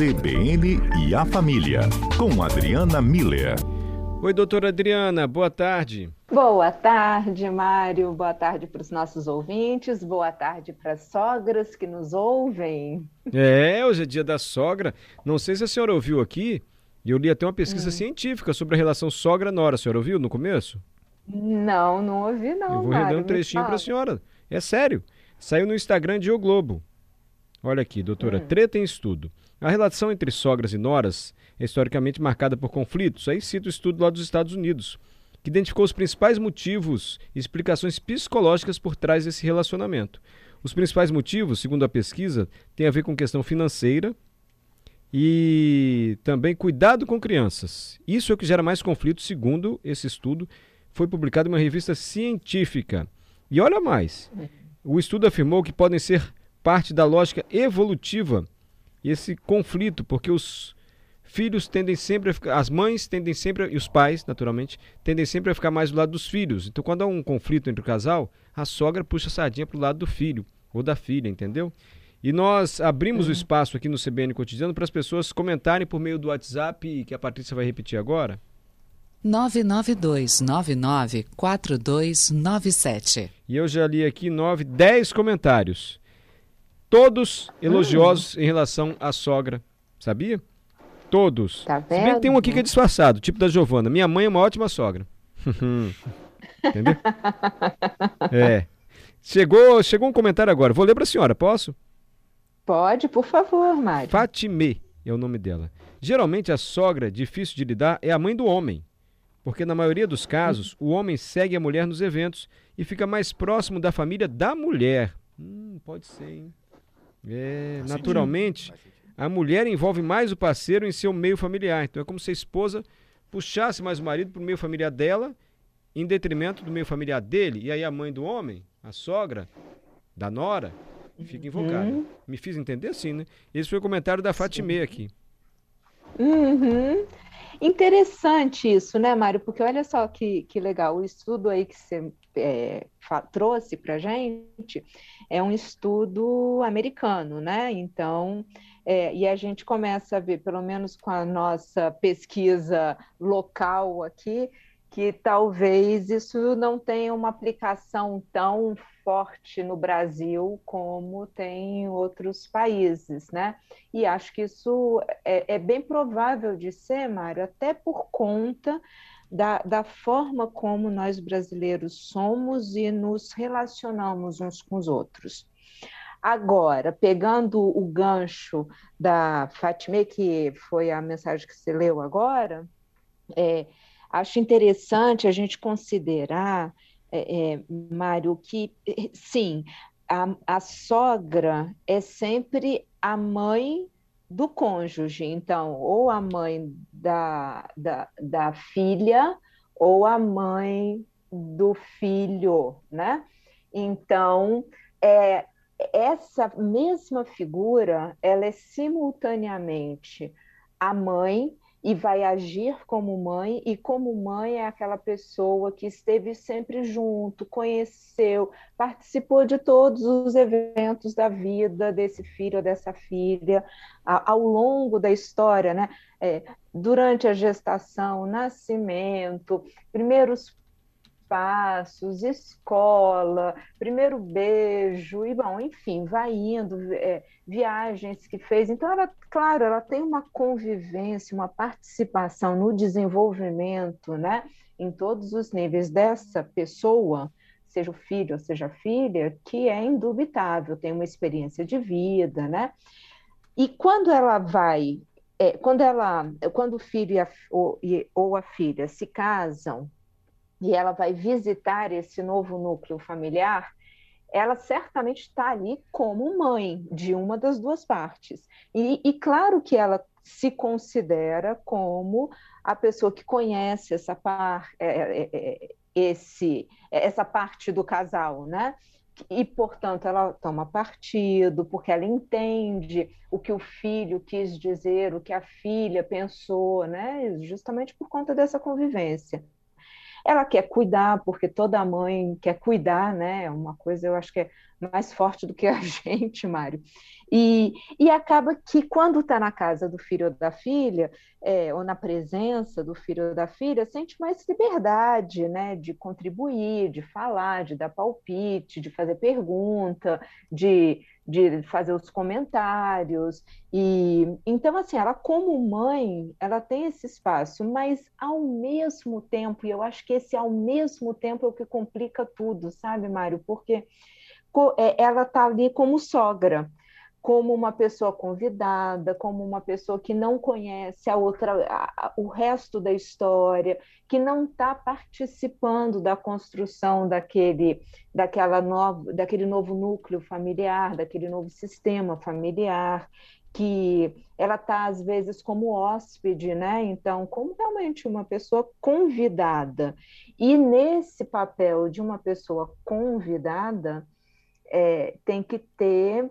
CBN e a Família, com Adriana Miller. Oi, doutora Adriana, boa tarde. Boa tarde, Mário. Boa tarde para os nossos ouvintes. Boa tarde para as sogras que nos ouvem. É, hoje é dia da sogra. Não sei se a senhora ouviu aqui, eu li até uma pesquisa hum. científica sobre a relação sogra-nora. A senhora ouviu no começo? Não, não ouvi não, Eu vou Mário, um trechinho para a senhora. É sério. Saiu no Instagram de O Globo. Olha aqui, doutora, hum. treta em estudo. A relação entre sogras e noras é historicamente marcada por conflitos. Aí cita o estudo lá dos Estados Unidos, que identificou os principais motivos e explicações psicológicas por trás desse relacionamento. Os principais motivos, segundo a pesquisa, têm a ver com questão financeira e também cuidado com crianças. Isso é o que gera mais conflitos, segundo esse estudo, foi publicado em uma revista científica. E olha mais, o estudo afirmou que podem ser parte da lógica evolutiva esse conflito, porque os filhos tendem sempre a ficar, as mães tendem sempre, e os pais, naturalmente, tendem sempre a ficar mais do lado dos filhos. Então, quando há um conflito entre o casal, a sogra puxa a sardinha para o lado do filho ou da filha, entendeu? E nós abrimos uhum. o espaço aqui no CBN Cotidiano para as pessoas comentarem por meio do WhatsApp, que a Patrícia vai repetir agora. 992994297. E eu já li aqui 9, 10 comentários. Todos elogiosos hum. em relação à sogra. Sabia? Todos. Tá vendo? Se bem que tem um aqui que é disfarçado, tipo da Giovana. Minha mãe é uma ótima sogra. Entendeu? é. Chegou, chegou um comentário agora. Vou ler para a senhora, posso? Pode, por favor, Mário. Fatime é o nome dela. Geralmente a sogra difícil de lidar é a mãe do homem. Porque na maioria dos casos, o homem segue a mulher nos eventos e fica mais próximo da família da mulher. Hum, pode ser, hein? É, naturalmente, a mulher envolve mais o parceiro em seu meio familiar. Então é como se a esposa puxasse mais o marido para o meio familiar dela, em detrimento do meio familiar dele. E aí a mãe do homem, a sogra, da nora, fica invocada. Uhum. Me fiz entender assim, né? Esse foi o comentário da Fatime aqui. Uhum. Interessante isso, né, Mário? Porque olha só que, que legal, o estudo aí que você é, trouxe para gente é um estudo americano, né? Então, é, e a gente começa a ver, pelo menos com a nossa pesquisa local aqui, que talvez isso não tenha uma aplicação tão forte no Brasil como tem em outros países, né? E acho que isso é, é bem provável de ser, Mário, até por conta da, da forma como nós brasileiros somos e nos relacionamos uns com os outros. Agora, pegando o gancho da Fatime, que foi a mensagem que você leu agora, é, Acho interessante a gente considerar, é, é, Mário, que sim, a, a sogra é sempre a mãe do cônjuge, então, ou a mãe da, da, da filha, ou a mãe do filho, né? Então, é, essa mesma figura, ela é simultaneamente a mãe e vai agir como mãe, e como mãe é aquela pessoa que esteve sempre junto, conheceu, participou de todos os eventos da vida desse filho ou dessa filha, ao longo da história, né? É, durante a gestação, nascimento, primeiros passos, escola, primeiro beijo, e bom, enfim, vai indo, é, viagens que fez. Então, ela, claro, ela tem uma convivência, uma participação no desenvolvimento, né, em todos os níveis dessa pessoa, seja o filho ou seja a filha, que é indubitável, tem uma experiência de vida, né? E quando ela vai, é, quando ela, quando o filho e a, ou, ou a filha se casam, e ela vai visitar esse novo núcleo familiar, ela certamente está ali como mãe de uma das duas partes. E, e, claro que ela se considera como a pessoa que conhece essa, par, é, é, é, esse, essa parte do casal, né? E, portanto, ela toma partido, porque ela entende o que o filho quis dizer, o que a filha pensou, né? Justamente por conta dessa convivência. Ela quer cuidar, porque toda mãe quer cuidar, né? Uma coisa eu acho que é mais forte do que a gente, Mário. E, e acaba que quando está na casa do filho ou da filha, é, ou na presença do filho ou da filha, sente mais liberdade, né, de contribuir, de falar, de dar palpite, de fazer pergunta, de, de fazer os comentários. E então, assim, ela como mãe, ela tem esse espaço, mas ao mesmo tempo, e eu acho que esse ao mesmo tempo é o que complica tudo, sabe, Mário? Porque ela está ali como sogra como uma pessoa convidada, como uma pessoa que não conhece a outra, a, o resto da história, que não está participando da construção daquele, daquela novo, daquele novo núcleo familiar, daquele novo sistema familiar, que ela está às vezes como hóspede, né? Então, como realmente uma pessoa convidada. E nesse papel de uma pessoa convidada, é, tem que ter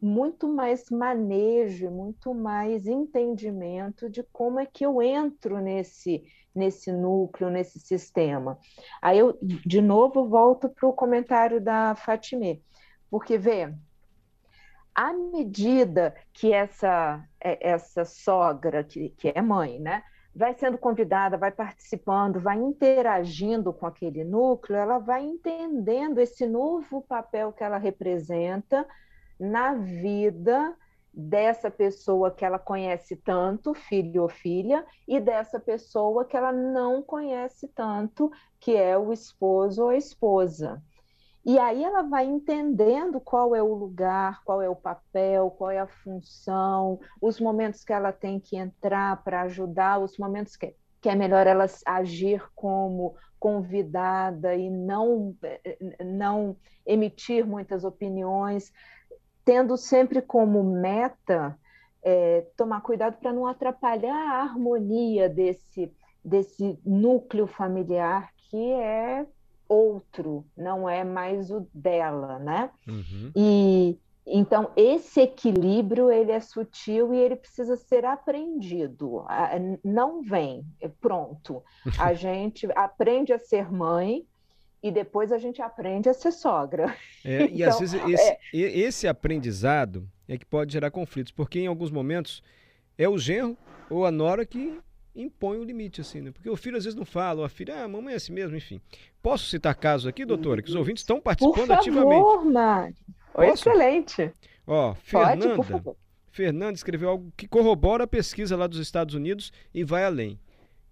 muito mais manejo, muito mais entendimento de como é que eu entro nesse, nesse núcleo, nesse sistema. Aí eu, de novo, volto para o comentário da Fatime, porque, vê, à medida que essa, é, essa sogra, que, que é mãe, né, vai sendo convidada, vai participando, vai interagindo com aquele núcleo, ela vai entendendo esse novo papel que ela representa na vida dessa pessoa que ela conhece tanto, filho ou filha, e dessa pessoa que ela não conhece tanto, que é o esposo ou a esposa. E aí ela vai entendendo qual é o lugar, qual é o papel, qual é a função, os momentos que ela tem que entrar para ajudar, os momentos que, que é melhor ela agir como convidada e não, não emitir muitas opiniões, tendo sempre como meta é, tomar cuidado para não atrapalhar a harmonia desse, desse núcleo familiar que é outro, não é mais o dela, né? Uhum. E então esse equilíbrio ele é sutil e ele precisa ser aprendido. Não vem é pronto. A gente aprende a ser mãe e depois a gente aprende a ser sogra. É, então, e às vezes esse, é... esse aprendizado é que pode gerar conflitos, porque em alguns momentos é o genro ou a nora que impõe o limite, assim, né? Porque o filho às vezes não fala, ou a filha, ah, mamãe é assim mesmo, enfim. Posso citar casos aqui, doutora, que os ouvintes estão participando por favor, ativamente. Excelente. Ó, Fernanda. Pode, Fernanda escreveu algo que corrobora a pesquisa lá dos Estados Unidos e vai além.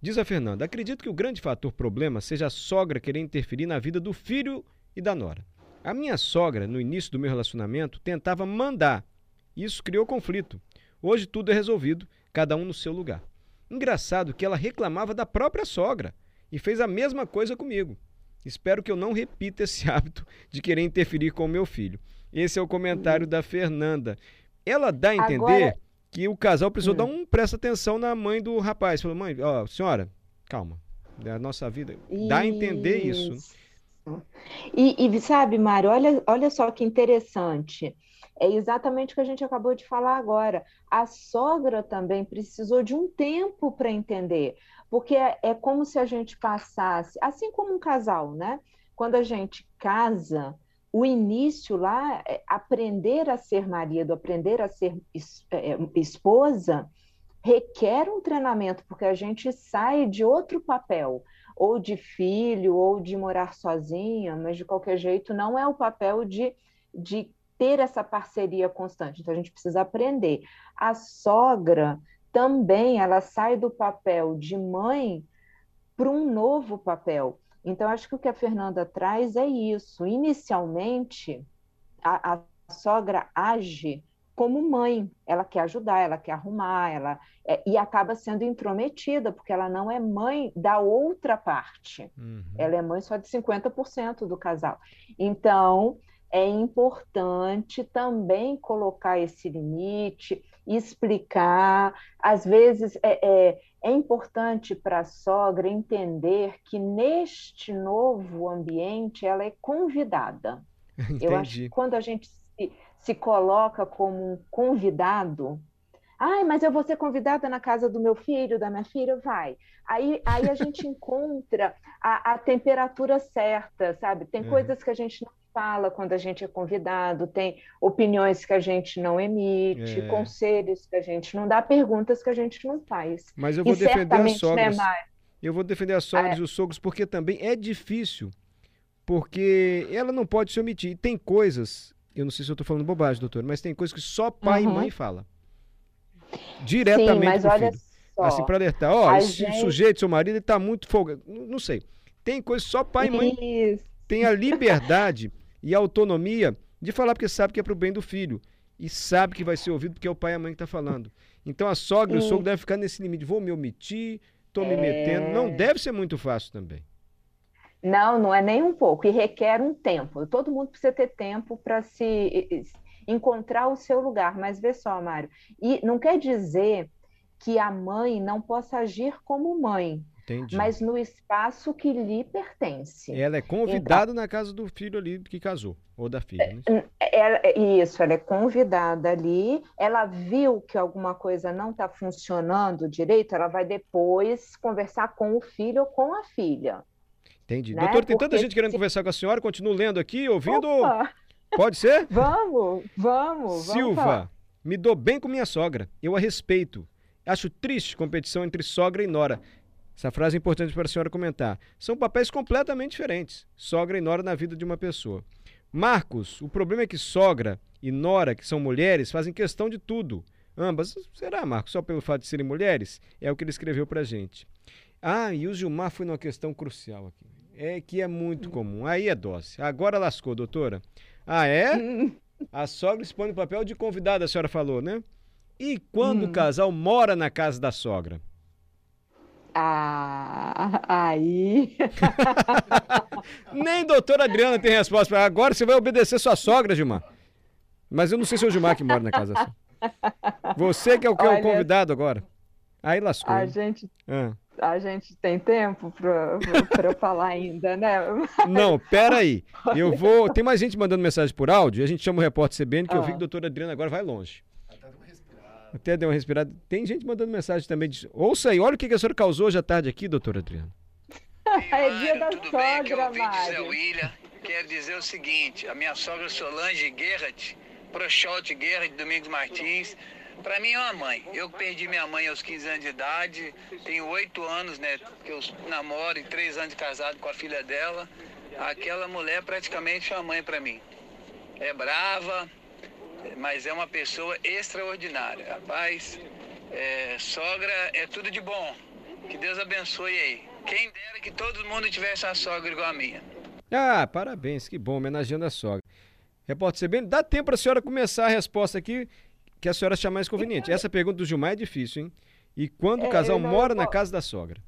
Diz a Fernanda: acredito que o grande fator problema seja a sogra querer interferir na vida do filho e da nora. A minha sogra, no início do meu relacionamento, tentava mandar. Isso criou conflito. Hoje tudo é resolvido, cada um no seu lugar. Engraçado que ela reclamava da própria sogra e fez a mesma coisa comigo. Espero que eu não repita esse hábito de querer interferir com o meu filho. Esse é o comentário da Fernanda. Ela dá a entender Agora... que o casal precisou hum. dar um presta atenção na mãe do rapaz. Falou, mãe, ó, senhora, calma. É a nossa vida. Dá a entender isso. E, e sabe, Mário, olha, olha só que interessante. É exatamente o que a gente acabou de falar agora. A sogra também precisou de um tempo para entender, porque é, é como se a gente passasse, assim como um casal, né? Quando a gente casa, o início lá, é aprender a ser marido, aprender a ser é, esposa, requer um treinamento, porque a gente sai de outro papel, ou de filho, ou de morar sozinha, mas de qualquer jeito não é o papel de, de ter essa parceria constante. Então a gente precisa aprender. A sogra também ela sai do papel de mãe para um novo papel. Então acho que o que a Fernanda traz é isso. Inicialmente a, a sogra age como mãe, ela quer ajudar, ela quer arrumar, ela é, e acaba sendo intrometida, porque ela não é mãe da outra parte. Uhum. Ela é mãe só de 50% do casal. Então, é importante também colocar esse limite, explicar. Às vezes é, é, é importante para a sogra entender que neste novo ambiente ela é convidada. Entendi. Eu acho que quando a gente se, se coloca como um convidado, Ai, mas eu vou ser convidada na casa do meu filho, da minha filha? Vai. Aí, aí a gente encontra a, a temperatura certa, sabe? Tem uhum. coisas que a gente não fala quando a gente é convidado, tem opiniões que a gente não emite, É. conselhos que a gente não dá, perguntas que a gente não faz. Mas eu E vou defender as né, sogras. Mário? Eu vou defender as sogras É. e os sogros porque também é difícil. Porque ela não pode se omitir. E tem coisas, eu não sei se eu estou falando bobagem, doutor, mas tem coisas que só pai Uhum. e mãe falam. Diretamente Sim, mas olha filho. só. Assim, para alertar, ó, esse gente- sujeito, seu marido, ele tá muito folgado. Não sei. Tem coisas que só pai e mãe Isso. tem a liberdade e a autonomia de falar porque sabe que é pro bem do filho. E sabe que vai ser ouvido porque é o pai e a mãe que tá falando. Então a sogra e o sogro devem ficar nesse limite. Vou me omitir, tô me É. metendo. Não deve ser muito fácil também. Não, não é nem um pouco, e requer um tempo. Todo mundo precisa ter tempo para se encontrar o seu lugar. Mas vê só, Mário, e não quer dizer que a mãe não possa agir como mãe, Entendi. mas no espaço que lhe pertence. Ela é convidada na casa do filho ali que casou. Ou da filha, né? Ela- isso, ela é convidada ali, ela viu que alguma coisa não está funcionando direito, ela vai depois conversar com o filho ou com a filha. Entendi. né? Doutor, tem tanta Porque gente querendo se- conversar com a senhora. Continuo lendo aqui, ouvindo. Opa, Pode ser? vamos, vamos, vamos. Silva, me dou bem com minha sogra. Eu a respeito. Acho triste competição entre sogra e nora. Essa frase é importante para a senhora comentar. São papéis completamente diferentes. Sogra e nora na vida de uma pessoa. Marcos, o problema é que sogra e nora, que são mulheres, fazem questão de tudo. Ambas. Será, Marcos? Só pelo fato de serem mulheres? É o que ele escreveu pra gente. Ah, e o Gilmar foi numa questão crucial aqui. É que é muito comum. Aí é dose. Agora lascou, doutora. Ah, é? A sogra expõe no papel de convidada, a senhora falou, né? E quando Hum. o casal mora na casa da sogra? Ah, aí. Nem doutora Adriana tem resposta. pra- Agora você vai obedecer sua sogra, Gilmar. Mas eu não sei se é o Gilmar que mora na casa. Você que é o que é o Olha- convidado agora. Aí lascou. A gente, Ah. a gente tem tempo para falar ainda, né? Não, pera aí. Eu vou. Tem mais gente mandando mensagem por áudio. A gente chama o repórter CBN, que eu vi Ah. que a doutora Adriana agora vai longe. Até deu uma respirada. Tem gente mandando mensagem também. De... Ouça aí, olha o que que a senhora causou hoje à tarde aqui, doutora Adriana. É dia da tudo bem? Aqui é o sogra, ouvinte Zé. William. Quero dizer o seguinte, a minha sogra Solange Gerhardt, Prochote Gerhardt Domingos Martins, para mim é uma mãe. Eu perdi minha mãe aos 15 anos de idade, tenho oito anos, né, que eu namoro e três anos de casado com a filha dela. Aquela mulher praticamente é uma mãe para mim. É brava, mas é uma pessoa extraordinária. Rapaz, é, sogra é tudo de bom. Que Deus abençoe aí. Quem dera que todo mundo tivesse uma sogra igual a minha. Ah, parabéns, que bom, homenageando a sogra. Repórter CBN, dá tempo para a senhora começar a resposta aqui, que a senhora achar mais conveniente. Essa pergunta do Gilmar é difícil, hein? E quando o É, casal eu não mora na casa da sogra?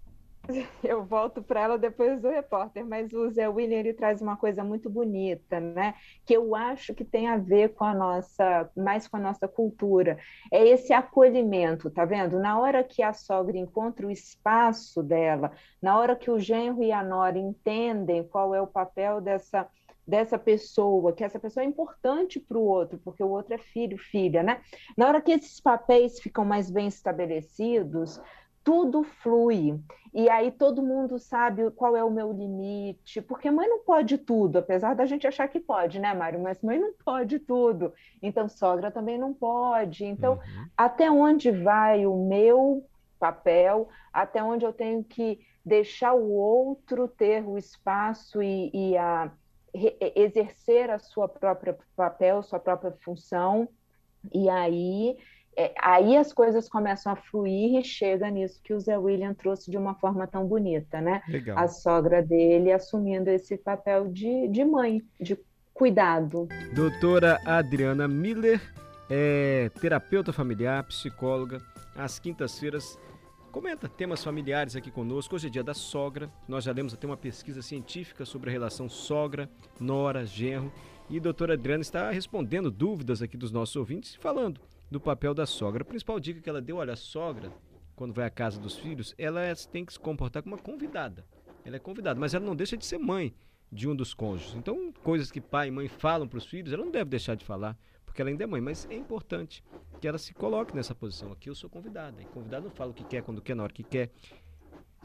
Eu volto para ela depois do repórter, mas o Zé William ele traz uma coisa muito bonita, né? Que eu acho que tem a ver com a nossa, mais com a nossa cultura. É esse acolhimento, tá vendo? Na hora que a sogra encontra o espaço dela, na hora que o genro e a nora entendem qual é o papel dessa dessa pessoa, que essa pessoa é importante para o outro, porque o outro é filho, filha, né? Na hora que esses papéis ficam mais bem estabelecidos, tudo flui. E aí todo mundo sabe qual é o meu limite, porque mãe não pode tudo, apesar da gente achar que pode, né, Mário? Mas mãe não pode tudo. Então sogra também não pode. Então, Uhum. até onde vai o meu papel, até onde eu tenho que deixar o outro ter o espaço e, e a exercer a sua própria papel, sua própria função. E aí é, aí as coisas começam a fluir e chega nisso que o Zé William trouxe de uma forma tão bonita, né? Legal. A sogra dele assumindo esse papel de, de mãe, de cuidado. Doutora Adriana Miller é terapeuta familiar, psicóloga. Às quintas-feiras comenta temas familiares aqui conosco. Hoje é dia da sogra. Nós já lemos até uma pesquisa científica sobre a relação sogra, nora, genro. E a doutora Adriana está respondendo dúvidas aqui dos nossos ouvintes, falando do papel da sogra. A principal dica que ela deu, olha, a sogra, quando vai à casa dos filhos, ela é- tem que se comportar como uma convidada. Ela é convidada, mas ela não deixa de ser mãe de um dos cônjuges. Então, coisas que pai e mãe falam para os filhos, ela não deve deixar de falar, porque ela ainda é mãe, mas é importante que ela se coloque nessa posição. Aqui eu sou convidada, e convidado não fala o que quer, quando quer, na hora que quer.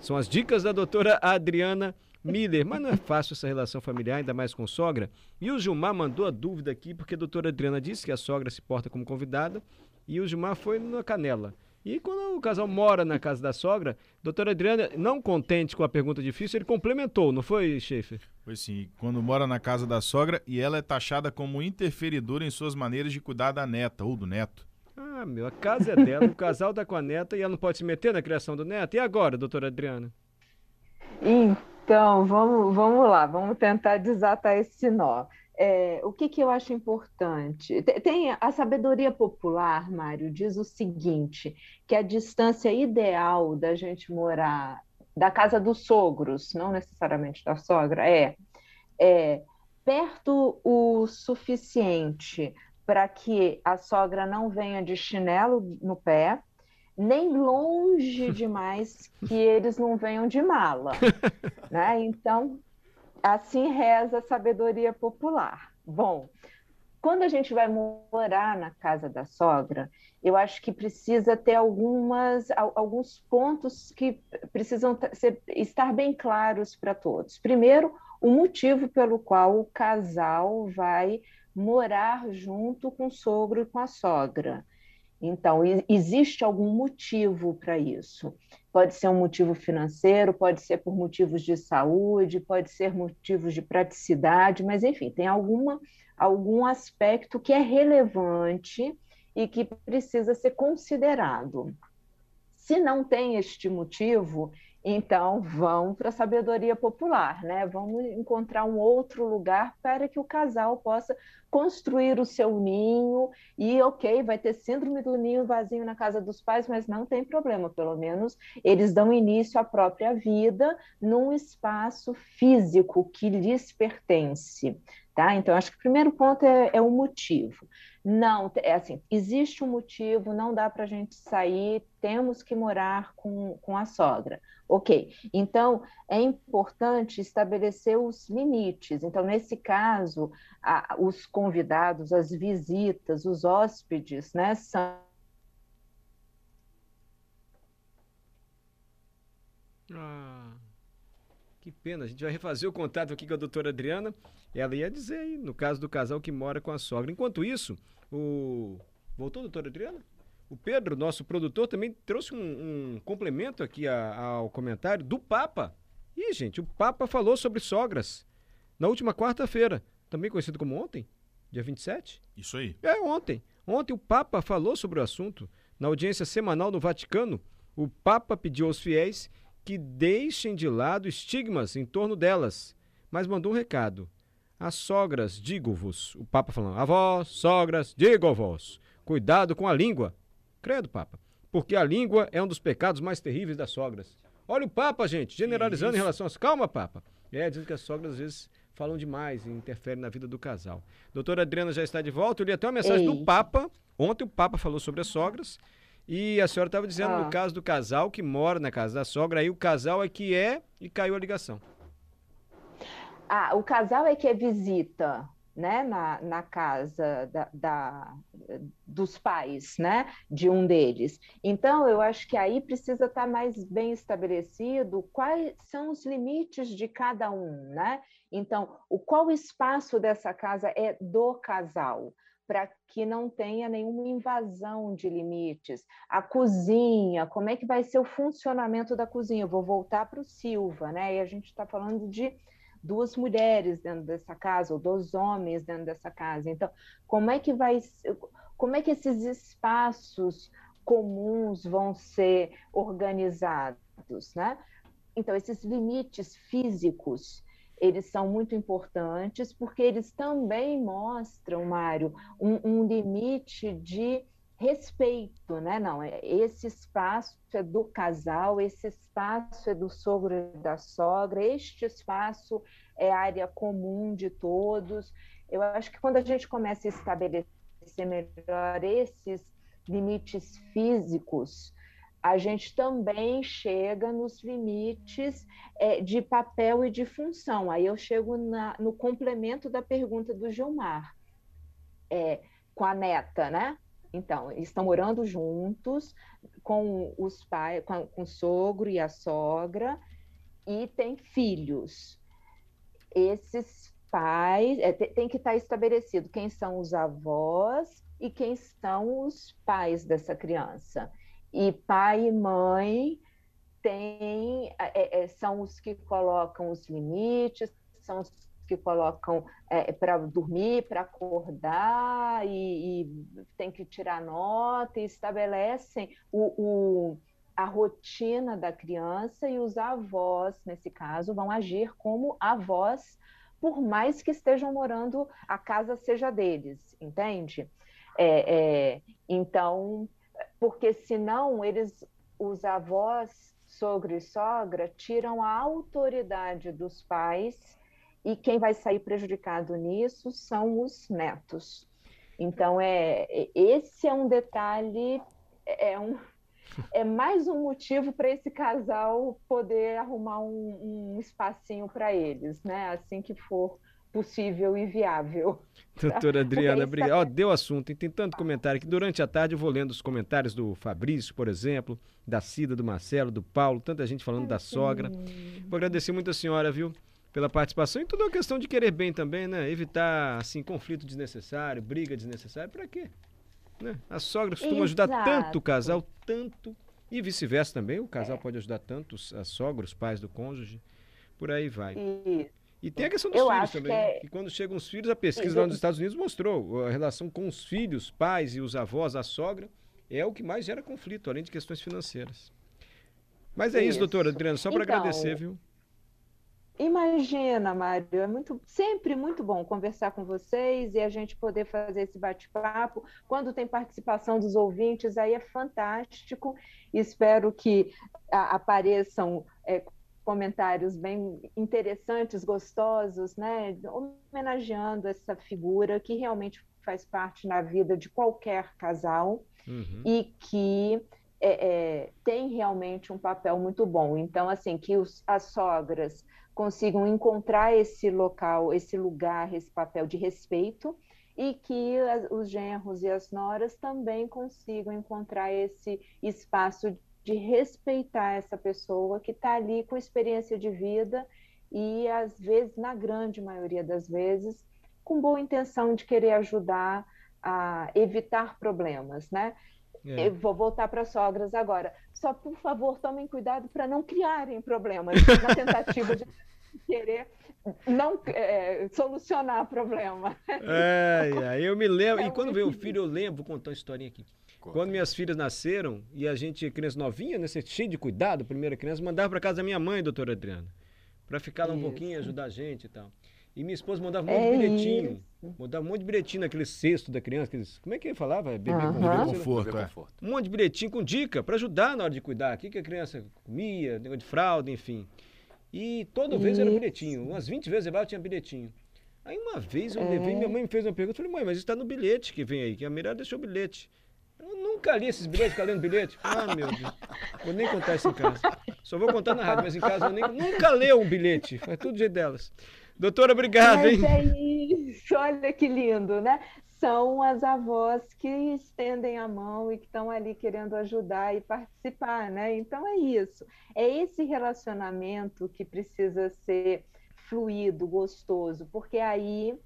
São as dicas da doutora Adriana Miller, mas não é fácil essa relação familiar, ainda mais com sogra. E o Gilmar mandou a dúvida aqui, porque a doutora Adriana disse que a sogra se porta como convidada e o Gilmar foi na canela. E quando o casal mora na casa da sogra, doutora Adriana, não contente com a pergunta difícil, ele complementou, não foi, Schaefer? Foi sim, quando mora na casa da sogra e ela é taxada como interferidora em suas maneiras de cuidar da neta ou do neto. Ah, meu, a casa é dela, o casal tá com a neta e ela não pode se meter na criação do neto. E agora, doutora Adriana? Então, vamos, vamos lá, vamos tentar desatar esse nó. É, o que, que eu acho importante? Tem a sabedoria popular, Mário, diz o seguinte: que a distância ideal da gente morar da casa dos sogros, não necessariamente da sogra, é, é perto o suficiente para que a sogra não venha de chinelo no pé, nem longe demais que eles não venham de mala, né? Então, Assim reza a sabedoria popular. Bom, quando a gente vai morar na casa da sogra, eu acho que precisa ter algumas, alguns pontos que precisam ser, estar bem claros para todos. Primeiro, o motivo pelo qual o casal vai morar junto com o sogro e com a sogra. Então, existe algum motivo para isso. Pode ser um motivo financeiro, pode ser por motivos de saúde, pode ser motivos de praticidade, mas enfim, tem alguma, algum aspecto que é relevante e que precisa ser considerado. Se não tem este motivo, então, vão para a sabedoria popular, né? Vamos encontrar um outro lugar para que o casal possa construir o seu ninho e, ok, vai ter síndrome do ninho vazio na casa dos pais, mas não tem problema, pelo menos eles dão início à própria vida num espaço físico que lhes pertence. Tá? Então, acho que o primeiro ponto é, é o motivo. Não, é assim, existe um motivo, não dá para a gente sair, temos que morar com, com a sogra. Ok, então é importante estabelecer os limites. Então, nesse caso, a, os convidados, as visitas, os hóspedes, né, são. Ah, que pena. A gente vai refazer o contato aqui com a doutora Adriana. Ela ia dizer aí, no caso do casal que mora com a sogra. Enquanto isso, o. Voltou, doutora Adriana? O Pedro, nosso produtor, também trouxe um, um complemento aqui a, ao comentário do Papa. E, gente, o Papa falou sobre sogras na última quarta-feira, também conhecido como ontem, dia 27. Isso aí. É, ontem. Ontem o Papa falou sobre o assunto. Na audiência semanal no Vaticano, o Papa pediu aos fiéis que deixem de lado estigmas em torno delas, mas mandou um recado. As sogras, digo-vos, o Papa falando, avós, sogras, digo-vos, cuidado com a língua, Credo, Papa. Porque a língua é um dos pecados mais terríveis das sogras. Olha o Papa, gente, generalizando Isso. em relação às. Calma, Papa. É, dizendo que as sogras às vezes falam demais e interferem na vida do casal. Doutora Adriana já está de volta. Eu li até uma mensagem Ei. do Papa. Ontem o Papa falou sobre as sogras. E a senhora estava dizendo ah. no caso do casal que mora na casa da sogra, aí o casal é que é e caiu a ligação. Ah, o casal é que é visita né, na, na casa da, da, dos pais, né, de um deles. Então, eu acho que aí precisa estar mais bem estabelecido quais são os limites de cada um, né? Então, o qual espaço dessa casa é do casal, para que não tenha nenhuma invasão de limites. A cozinha, como é que vai ser o funcionamento da cozinha? Eu vou voltar para o Silva, né? E a gente está falando de duas mulheres dentro dessa casa ou dois homens dentro dessa casa. Então, como é que vai como é que esses espaços comuns vão ser organizados, né? Então, esses limites físicos, eles são muito importantes porque eles também mostram, Mário, um, um limite de respeito, né? Não, é, esse espaço é do casal, esse espaço é do sogro e da sogra, este espaço é área comum de todos. Eu acho que quando a gente começa a estabelecer melhor esses limites físicos, a gente também chega nos limites é, de papel e de função. Aí eu chego na, no complemento da pergunta do Gilmar, é, com a neta, né? Então, estão morando juntos com os pais, com, com o sogro e a sogra, e tem filhos. Esses pais, é, tem que estar estabelecido quem são os avós e quem são os pais dessa criança. E pai e mãe tem, é, é, são os que colocam os limites, são os que colocam é, para dormir, para acordar, e, e, tem que tirar nota, e estabelecem o, o, a rotina da criança, e os avós, nesse caso, vão agir como avós, por mais que estejam morando, a casa seja deles, entende? É, é, então, porque senão eles, os avós, sogro e sogra, tiram a autoridade dos pais e quem vai sair prejudicado nisso são os netos. Então, é, esse é um detalhe, é, um, é mais um motivo para esse casal poder arrumar um, um espacinho para eles, né? Assim que for possível e viável. Doutora Adriana, obrigado. Deu assunto, tem tanto comentário que durante a tarde eu vou lendo os comentários do Fabrício, por exemplo, da Cida, do Marcelo, do Paulo, tanta gente falando da sogra. Vou agradecer muito a senhora, viu? pela participação e tudo é uma questão de querer bem também, né? Evitar assim conflito desnecessário, briga desnecessária, para quê? Né? A sogra costuma ajudar tanto o casal, tanto e vice-versa também. O casal é. pode ajudar tanto a sogra, os pais do cônjuge, por aí vai. E, e tem a questão dos Eu filhos também. Que, é... que, quando chegam os filhos, a pesquisa lá nos Estados Unidos mostrou a relação com os filhos, pais e os avós, a sogra, é o que mais gera conflito, além de questões financeiras. Mas é isso, isso doutora Adriana, só para então, agradecer, viu? Imagina, Mário, é muito, sempre muito bom conversar com vocês e a gente poder fazer esse bate-papo. Quando tem participação dos ouvintes, aí é fantástico. Espero que a, apareçam é, comentários bem interessantes, gostosos, né? Homenageando essa figura que realmente faz parte na vida de qualquer casal uhum. e que é, é, tem realmente um papel muito bom. Então, assim, que os, as sogras consigam encontrar esse local, esse lugar, esse papel de respeito e que as, os genros e as noras também consigam encontrar esse espaço de respeitar essa pessoa que está ali com experiência de vida e às vezes, na grande maioria das vezes, com boa intenção de querer ajudar a evitar problemas, né? É. Eu vou voltar para sogras agora. Só, por favor, tomem cuidado para não criarem problemas na tentativa de querer não é, solucionar problema. É, é, eu me lembro. É e quando veio o filho, eu lembro, vou contar uma historinha aqui. Quando minhas filhas nasceram e a gente, criança novinha, né, cheio de cuidado, primeira criança, mandava para casa da minha mãe, doutora Adriana, para ficar lá um pouquinho, ajudar a gente e tal. E minha esposa mandava um monte de é bilhetinho. Isso. Mandava um monte de bilhetinho naquele cesto da criança. Aqueles, como é que ele falava? Bebê uhum. conforto. conforto, é. Um monte de bilhetinho com dica para ajudar na hora de cuidar. O que, que a criança comia, negócio de fralda, enfim. E toda vez era bilhetinho. Umas 20 vezes eu tinha bilhetinho. Aí uma vez eu é. levei, minha mãe me fez uma pergunta. Eu falei, mãe, mas está no bilhete que vem aí, que a Mirada deixou o bilhete. Eu nunca li esses bilhetes, ficar lendo bilhete. Ah, meu Deus. Vou nem contar isso em casa. Só vou contar na rádio, mas em casa eu nem, nunca leu um bilhete. Faz tudo do jeito delas. Doutora, obrigado, Mas hein? É isso, olha que lindo, né? São as avós que estendem a mão e que estão ali querendo ajudar e participar, né? Então é isso. É esse relacionamento que precisa ser fluido, gostoso, porque aí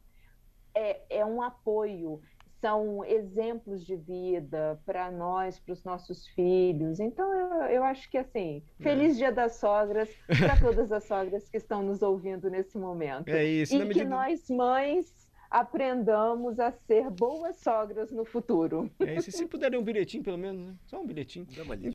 é, é um apoio, são exemplos de vida para nós, para os nossos filhos. Então, eu, eu acho que, assim, feliz é. Dia das Sogras para todas as sogras que estão nos ouvindo nesse momento. É isso. E que medida... nós, mães, aprendamos a ser boas sogras no futuro. É isso. Se puderem um bilhetinho, pelo menos, né? Só um bilhetinho.